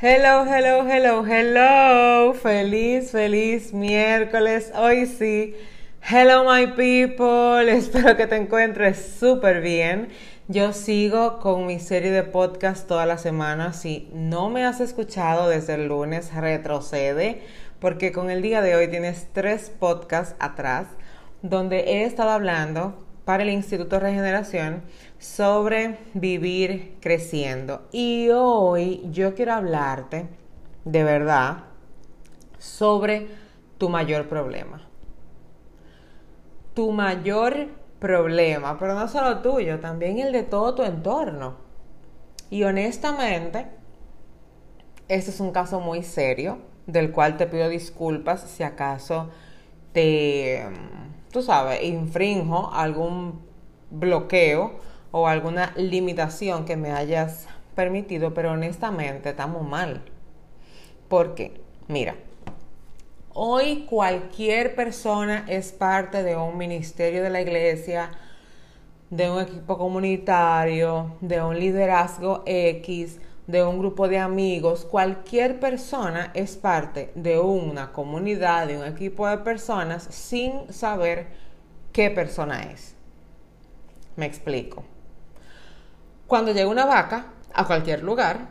Hello, hello, hello, hello. Feliz, feliz miércoles. Hoy sí. Hello, my people. Espero que te encuentres súper bien. Yo sigo con mi serie de podcast toda la semana. Si no me has escuchado desde el lunes, retrocede, porque con el día de hoy tienes tres podcasts atrás donde he estado hablando para el Instituto de Regeneración sobre vivir creciendo. Y hoy yo quiero hablarte de verdad sobre tu mayor problema. Tu mayor problema, pero no solo tuyo, también el de todo tu entorno. Y honestamente, este es un caso muy serio, del cual te pido disculpas si acaso te, tú sabes, infrinjo algún bloqueo o alguna limitación que me hayas permitido, pero honestamente estamos mal. Porque, mira, hoy cualquier persona es parte de un ministerio de la iglesia, de un equipo comunitario, de un liderazgo X, de un grupo de amigos, cualquier persona es parte de una comunidad, de un equipo de personas sin saber qué persona es. Me explico. Cuando llega una vaca a cualquier lugar,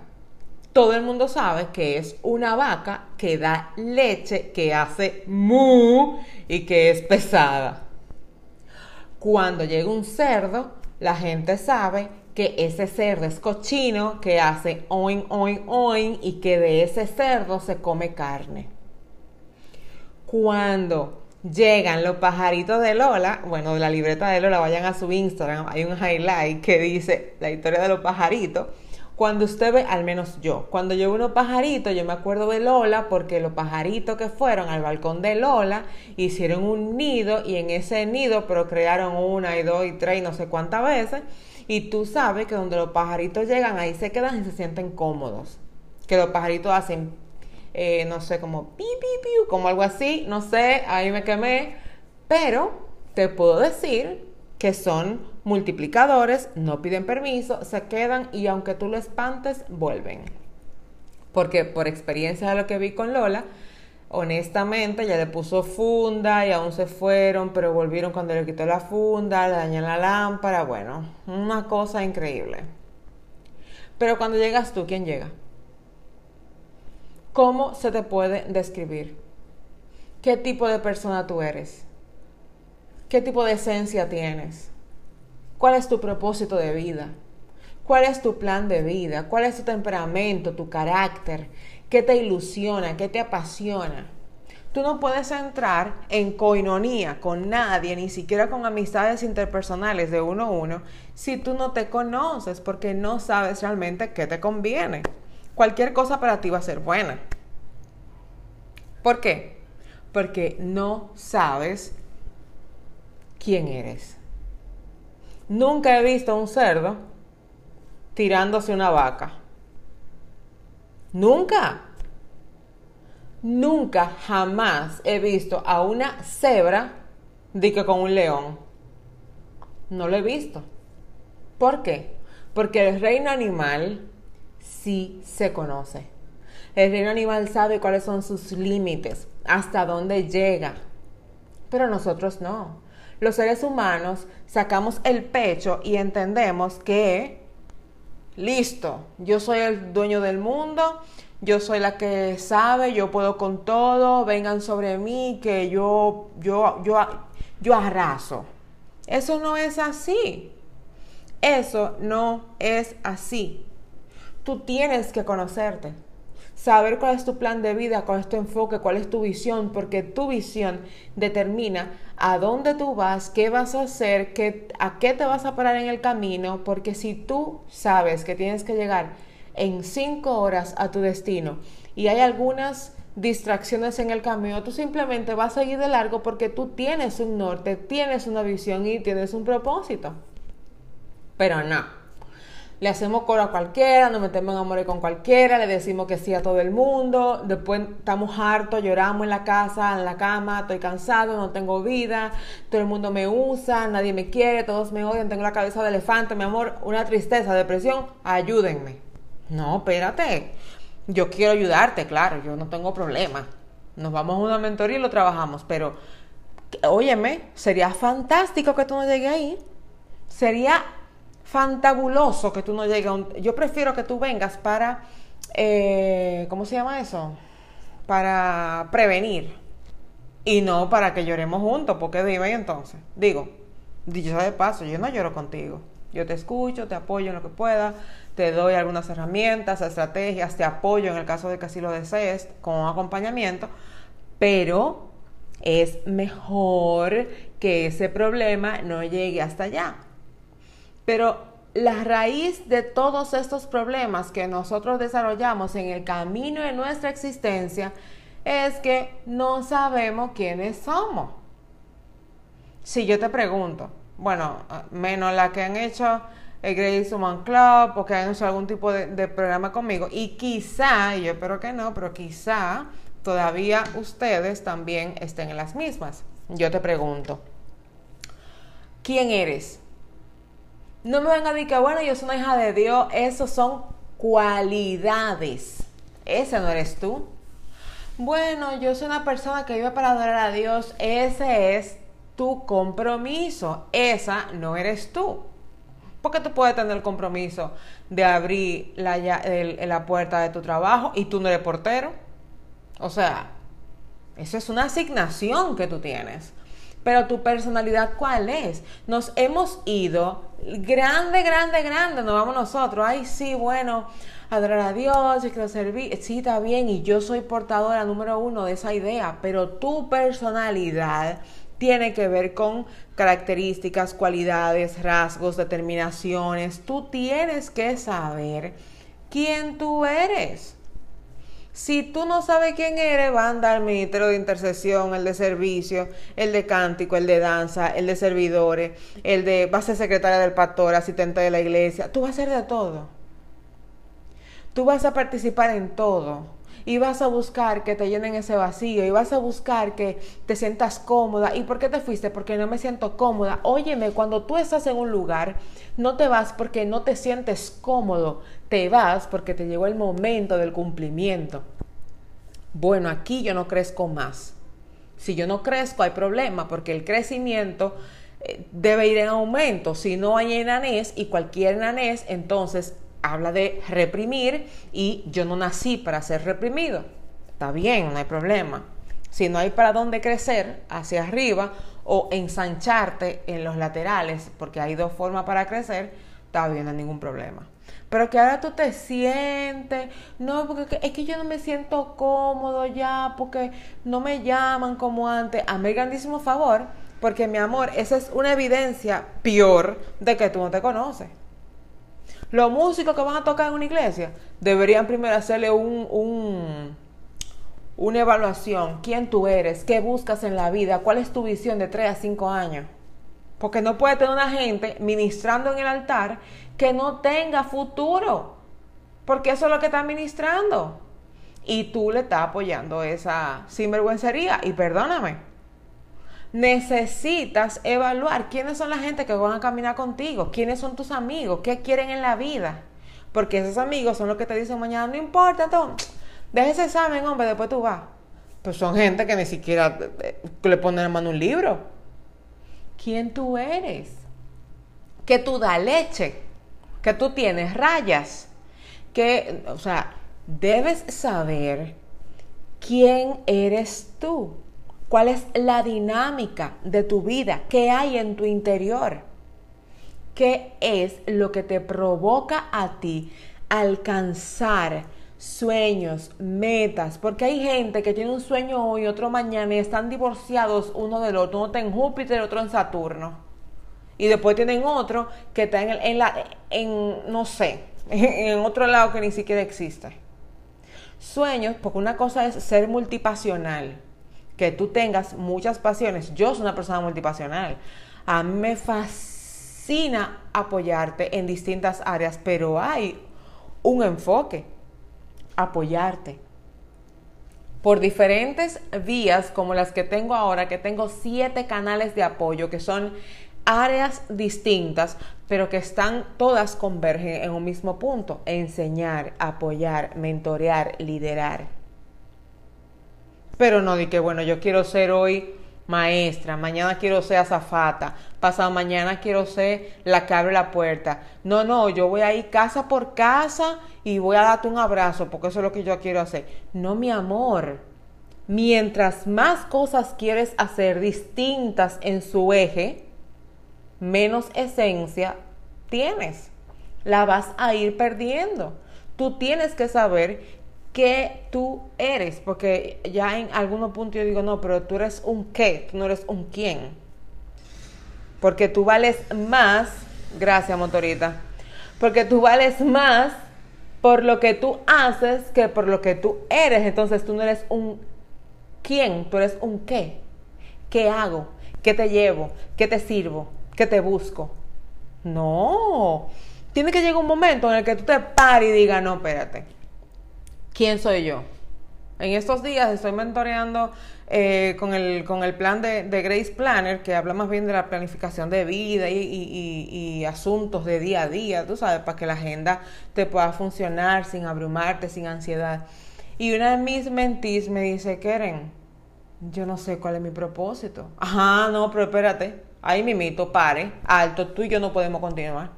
todo el mundo sabe que es una vaca que da leche, que hace mu y que es pesada. Cuando llega un cerdo, la gente sabe que ese cerdo es cochino, que hace oin, oin, oin y que de ese cerdo se come carne. Cuando llegan los pajaritos de Lola, bueno, de la libreta de Lola, vayan a su Instagram, hay un highlight que dice la historia de los pajaritos. Cuando usted ve, al menos yo, cuando yo veo unos pajaritos, yo me acuerdo de Lola porque los pajaritos que fueron al balcón de Lola hicieron un nido y en ese nido procrearon una y dos y tres y no sé cuántas veces. Y tú sabes que donde los pajaritos llegan, ahí se quedan y se sienten cómodos. Que los pajaritos hacen eh, no sé, como pi, pi, pi, como algo así, no sé, ahí me quemé, pero te puedo decir que son multiplicadores, no piden permiso, se quedan y aunque tú lo espantes, vuelven. Porque por experiencia de lo que vi con Lola, honestamente ya le puso funda y aún se fueron, pero volvieron cuando le quitó la funda, le dañan la lámpara, bueno, una cosa increíble. Pero cuando llegas tú, ¿quién llega? ¿Cómo se te puede describir? ¿Qué tipo de persona tú eres? ¿Qué tipo de esencia tienes? ¿Cuál es tu propósito de vida? ¿Cuál es tu plan de vida? ¿Cuál es tu temperamento, tu carácter? ¿Qué te ilusiona? ¿Qué te apasiona? Tú no puedes entrar en coinonía con nadie, ni siquiera con amistades interpersonales de uno a uno, si tú no te conoces porque no sabes realmente qué te conviene cualquier cosa para ti va a ser buena. ¿Por qué? Porque no sabes quién eres. Nunca he visto a un cerdo tirándose una vaca. Nunca. Nunca, jamás he visto a una cebra de que con un león. No lo he visto. ¿Por qué? Porque el reino animal sí se conoce. El reino animal sabe cuáles son sus límites, hasta dónde llega. Pero nosotros no. Los seres humanos sacamos el pecho y entendemos que, listo, yo soy el dueño del mundo, yo soy la que sabe, yo puedo con todo, vengan sobre mí, que yo, yo, yo, yo arraso. Eso no es así. Eso no es así. Tú tienes que conocerte, saber cuál es tu plan de vida, cuál es tu enfoque, cuál es tu visión, porque tu visión determina a dónde tú vas, qué vas a hacer, qué, a qué te vas a parar en el camino, porque si tú sabes que tienes que llegar en cinco horas a tu destino y hay algunas distracciones en el camino, tú simplemente vas a seguir de largo porque tú tienes un norte, tienes una visión y tienes un propósito. Pero no. Le hacemos coro a cualquiera, nos metemos en amor con cualquiera, le decimos que sí a todo el mundo, después estamos hartos, lloramos en la casa, en la cama, estoy cansado, no tengo vida, todo el mundo me usa, nadie me quiere, todos me odian, tengo la cabeza de elefante, mi amor, una tristeza, depresión, ayúdenme. No, espérate. Yo quiero ayudarte, claro, yo no tengo problema. Nos vamos a una mentoría y lo trabajamos, pero óyeme, sería fantástico que tú no llegues ahí. Sería fantabuloso que tú no llegues a un... Yo prefiero que tú vengas para... Eh, ¿Cómo se llama eso? Para prevenir. Y no para que lloremos juntos, porque dime entonces. Digo, dicho de paso, yo no lloro contigo. Yo te escucho, te apoyo en lo que pueda, te doy algunas herramientas, estrategias, te apoyo en el caso de que así lo desees, con acompañamiento, pero es mejor que ese problema no llegue hasta allá. Pero la raíz de todos estos problemas que nosotros desarrollamos en el camino de nuestra existencia es que no sabemos quiénes somos. Si yo te pregunto, bueno, menos la que han hecho el Grace Human Club porque han hecho algún tipo de, programa conmigo y quizá, yo espero que no, pero quizá todavía ustedes también estén en las mismas. Yo te pregunto, ¿quién eres? No me van a decir que, bueno, yo soy una hija de Dios, eso son cualidades. Ese no eres tú. Bueno, yo soy una persona que vive para adorar a Dios, ese es tu compromiso, esa no eres tú. Porque tú puedes tener el compromiso de abrir la, la puerta de tu trabajo y tú no eres portero. O sea, eso es una asignación que tú tienes. Pero tu personalidad, ¿cuál es? Nos hemos ido grande, grande, grande. Nos vamos nosotros. Ay, sí, bueno, adorar a Dios, y quiero servir. Sí, está bien. Y yo soy portadora número uno de esa idea. Pero tu personalidad tiene que ver con características, cualidades, rasgos, determinaciones. Tú tienes que saber quién tú eres. Si tú no sabes quién eres, va a andar el ministerio de intercesión, el de servicio, el de cántico, el de danza, el de servidores, el de vas a ser secretaria del pastor, asistente de la iglesia. Tú vas a ser de todo. Tú vas a participar en todo y vas a buscar que te llenen ese vacío y vas a buscar que te sientas cómoda. ¿Y por qué te fuiste? Porque no me siento cómoda. Óyeme, cuando tú estás en un lugar, no te vas porque no te sientes cómodo, te vas porque te llegó el momento del cumplimiento. Bueno, aquí yo no crezco más. Si yo no crezco hay problema porque el crecimiento eh, debe ir en aumento. Si no hay enanés y cualquier enanés, entonces habla de reprimir y yo no nací para ser reprimido. Está bien, no hay problema. Si no hay para dónde crecer, hacia arriba o ensancharte en los laterales, porque hay dos formas para crecer, está bien, no hay ningún problema. Pero que ahora tú te sientes, no, porque es que yo no me siento cómodo ya, porque no me llaman como antes. A mí grandísimo favor, porque mi amor, esa es una evidencia peor de que tú no te conoces. Los músicos que van a tocar en una iglesia deberían primero hacerle un, una evaluación. ¿Quién tú eres? ¿Qué buscas en la vida? ¿Cuál es tu visión de 3 a 5 años? Porque no puede tener una gente ministrando en el altar que no tenga futuro. Porque eso es lo que está ministrando. Y tú le estás apoyando esa sinvergüencería. Y perdóname, necesitas evaluar quiénes son la gente que van a caminar contigo, quiénes son tus amigos, qué quieren en la vida. Porque esos amigos son los que te dicen mañana, no importa, tú, deja ese examen, hombre, después tú vas. Pues son gente que ni siquiera eh, le ponen en mano un libro. ¿Quién tú eres? Que tú da leche, que tú tienes rayas, que, o sea, debes saber quién eres tú cuál es la dinámica de tu vida, qué hay en tu interior, qué es lo que te provoca a ti alcanzar sueños, metas, porque hay gente que tiene un sueño hoy, otro mañana y están divorciados uno del otro, uno está en Júpiter, otro en Saturno. Y después tienen otro que está en, la, en no sé, en otro lado que ni siquiera existe. Sueños, porque una cosa es ser multipasional, que tú tengas muchas pasiones. Yo soy una persona multipasional. A mí me fascina apoyarte en distintas áreas, pero hay un enfoque, apoyarte. Por diferentes vías como las que tengo ahora, que tengo siete canales de apoyo, que son áreas distintas, pero que están todas convergen en un mismo punto, enseñar, apoyar, mentorear, liderar. Pero no di que, bueno, yo quiero ser hoy maestra, mañana quiero ser azafata, pasado mañana quiero ser la que abre la puerta. No, no, yo voy a ir casa por casa y voy a darte un abrazo porque eso es lo que yo quiero hacer. No, mi amor. Mientras más cosas quieres hacer distintas en su eje, menos esencia tienes. La vas a ir perdiendo. Tú tienes que saber qué tú eres, porque ya en algunos puntos yo digo, no, pero tú eres un qué, tú no eres un quién. Porque tú vales más, gracias motorita, porque tú vales más por lo que tú haces que por lo que tú eres. Entonces tú no eres un quién, tú eres un qué. ¿Qué hago? ¿Qué te llevo? ¿Qué te sirvo? que te busco. No. Tiene que llegar un momento en el que tú te pares y digas, no, espérate. ¿Quién soy yo? En estos días estoy mentoreando eh, con, el, con el plan de, Grace Planner, que habla más bien de la planificación de vida y, asuntos de día a día, tú sabes, para que la agenda te pueda funcionar sin abrumarte, sin ansiedad. Y una de mis mentis me dice, Keren, yo no sé cuál es mi propósito. Ajá, no, pero espérate ahí mimito, pare, alto, tú y yo no podemos continuar.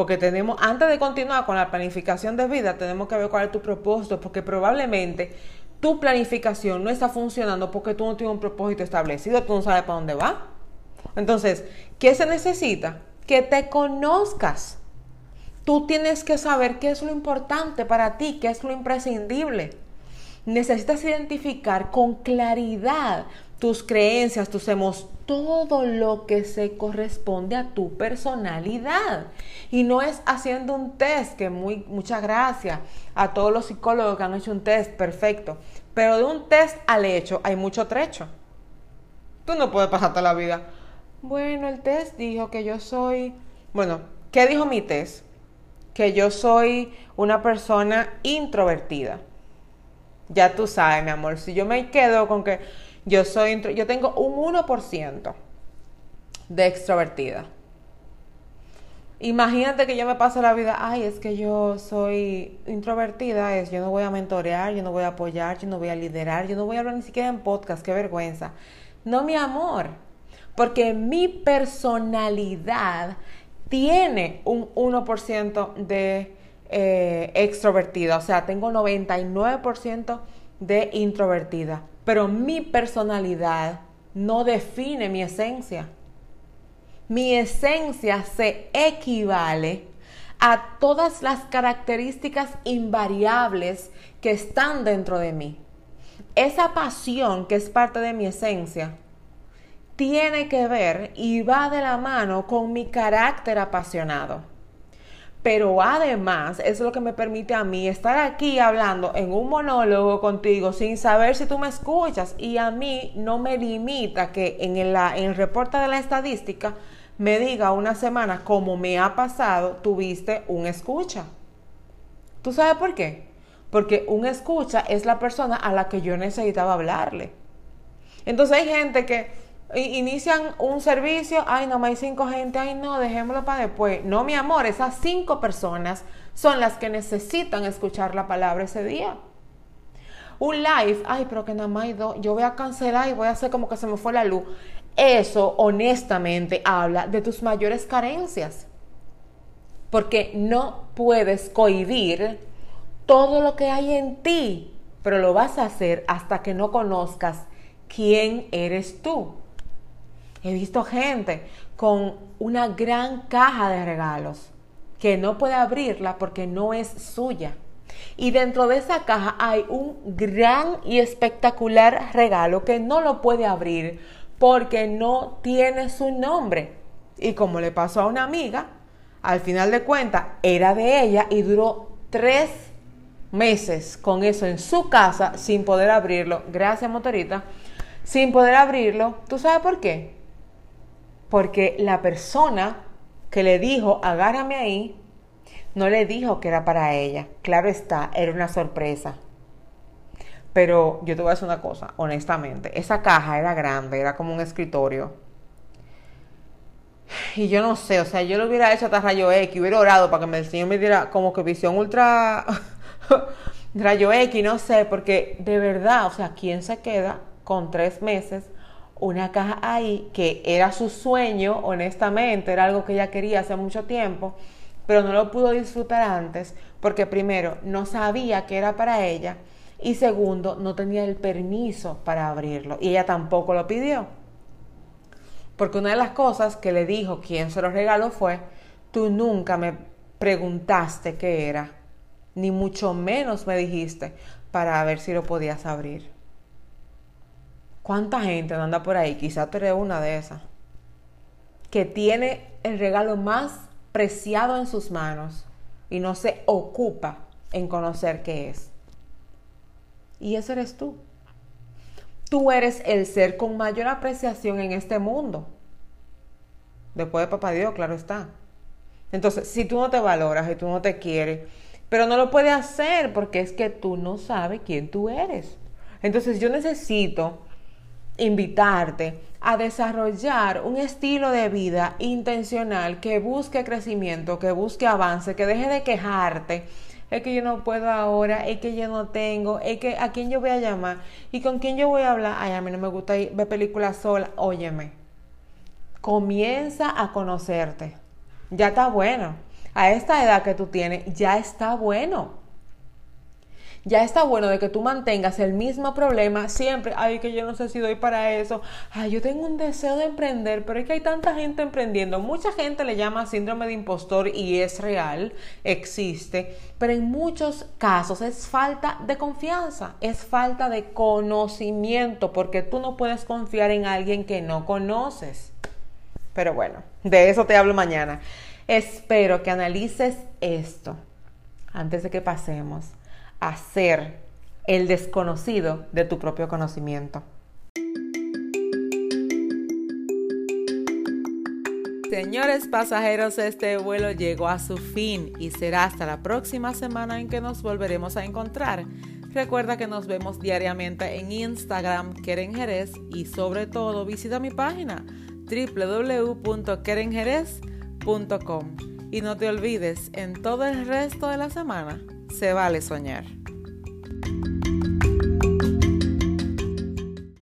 Porque tenemos, antes de continuar con la planificación de vida, tenemos que ver cuál es tu propósito, porque probablemente tu planificación no está funcionando porque tú no tienes un propósito establecido, tú no sabes para dónde va. Entonces, ¿qué se necesita? Que te conozcas. Tú tienes que saber qué es lo importante para ti, qué es lo imprescindible. Necesitas identificar con claridad tus creencias, tus emociones, todo lo que se corresponde a tu personalidad. Y no es haciendo un test, que muy, muchas gracias a todos los psicólogos que han hecho un test, perfecto. Pero de un test al hecho hay mucho trecho. Tú no puedes pasarte la vida. Bueno, el test dijo que yo soy... Bueno, ¿qué dijo mi test? Que yo soy una persona introvertida. Ya tú sabes, mi amor, si yo me quedo con que yo, soy, yo tengo un 1% de extrovertida. Imagínate que yo me paso la vida, ay, es que yo soy introvertida, es yo no voy a mentorear, yo no voy a apoyar, yo no voy a liderar, yo no voy a hablar ni siquiera en podcast, qué vergüenza. No, mi amor, porque mi personalidad tiene un 1% de eh, extrovertida, o sea, tengo 99% de introvertida pero mi personalidad no define mi esencia. Mi esencia se equivale a todas las características invariables que están dentro de mí. Esa pasión que es parte de mi esencia tiene que ver y va de la mano con mi carácter apasionado. Pero además, es lo que me permite a mí estar aquí hablando en un monólogo contigo sin saber si tú me escuchas. Y a mí no me limita que en el, en el reporte de la estadística me diga una semana, como me ha pasado, tuviste un escucha. ¿Tú sabes por qué? Porque un escucha es la persona a la que yo necesitaba hablarle. Entonces hay gente que inician un servicio, ay, no, hay cinco gente, ay, no, dejémoslo para después. No, mi amor, esas cinco personas son las que necesitan escuchar la palabra ese día. Un live, ay, pero que nada más hay dos, yo voy a cancelar y voy a hacer como que se me fue la luz. Eso, honestamente, habla de tus mayores carencias. Porque no puedes cohibir todo lo que hay en ti, pero lo vas a hacer hasta que no conozcas quién eres tú. He visto gente con una gran caja de regalos que no puede abrirla porque no es suya. Y dentro de esa caja hay un gran y espectacular regalo que no lo puede abrir porque no tiene su nombre. Y como le pasó a una amiga, al final de cuentas era de ella y duró tres meses con eso en su casa sin poder abrirlo. Gracias, motorita. Sin poder abrirlo. ¿Tú sabes por qué? Porque la persona que le dijo, agárrame ahí, no le dijo que era para ella. Claro está, era una sorpresa. Pero yo te voy a decir una cosa, honestamente, esa caja era grande, era como un escritorio. Y yo no sé, o sea, yo lo hubiera hecho hasta rayo X, hubiera orado para que el Señor me diera como que visión ultra rayo X, no sé, porque de verdad, o sea, ¿quién se queda con tres meses? Una caja ahí que era su sueño, honestamente, era algo que ella quería hace mucho tiempo, pero no lo pudo disfrutar antes, porque primero, no sabía que era para ella y segundo, no tenía el permiso para abrirlo y ella tampoco lo pidió. Porque una de las cosas que le dijo quien se lo regaló fue, tú nunca me preguntaste qué era, ni mucho menos me dijiste para ver si lo podías abrir. ¿Cuánta gente anda por ahí? Quizá tú eres una de esas. Que tiene el regalo más preciado en sus manos y no se ocupa en conocer qué es. Y eso eres tú. Tú eres el ser con mayor apreciación en este mundo. Después de papá Dios, claro está. Entonces, si tú no te valoras y tú no te quieres, pero no lo puedes hacer porque es que tú no sabes quién tú eres. Entonces, yo necesito invitarte a desarrollar un estilo de vida intencional que busque crecimiento, que busque avance, que deje de quejarte es que yo no puedo ahora, es que yo no tengo, es que a quién yo voy a llamar y con quién yo voy a hablar. Ay, a mí no me gusta ver películas sola. Óyeme, comienza a conocerte. Ya está bueno. A esta edad que tú tienes, ya está bueno ya está bueno de que tú mantengas el mismo problema siempre. Ay, que yo no sé si doy para eso. Ay, yo tengo un deseo de emprender, pero es que hay tanta gente emprendiendo. Mucha gente le llama síndrome de impostor y es real, existe, pero en muchos casos es falta de confianza, es falta de conocimiento, porque tú no puedes confiar en alguien que no conoces. Pero bueno, de eso te hablo mañana. Espero que analices esto antes de que pasemos a ser el desconocido de tu propio conocimiento. Señores pasajeros, este vuelo llegó a su fin y será hasta la próxima semana en que nos volveremos a encontrar. Recuerda que nos vemos diariamente en Instagram, Keren Jerez, y sobre todo visita mi página www.kerenjerez.com. Y no te olvides, en todo el resto de la semana se vale soñar.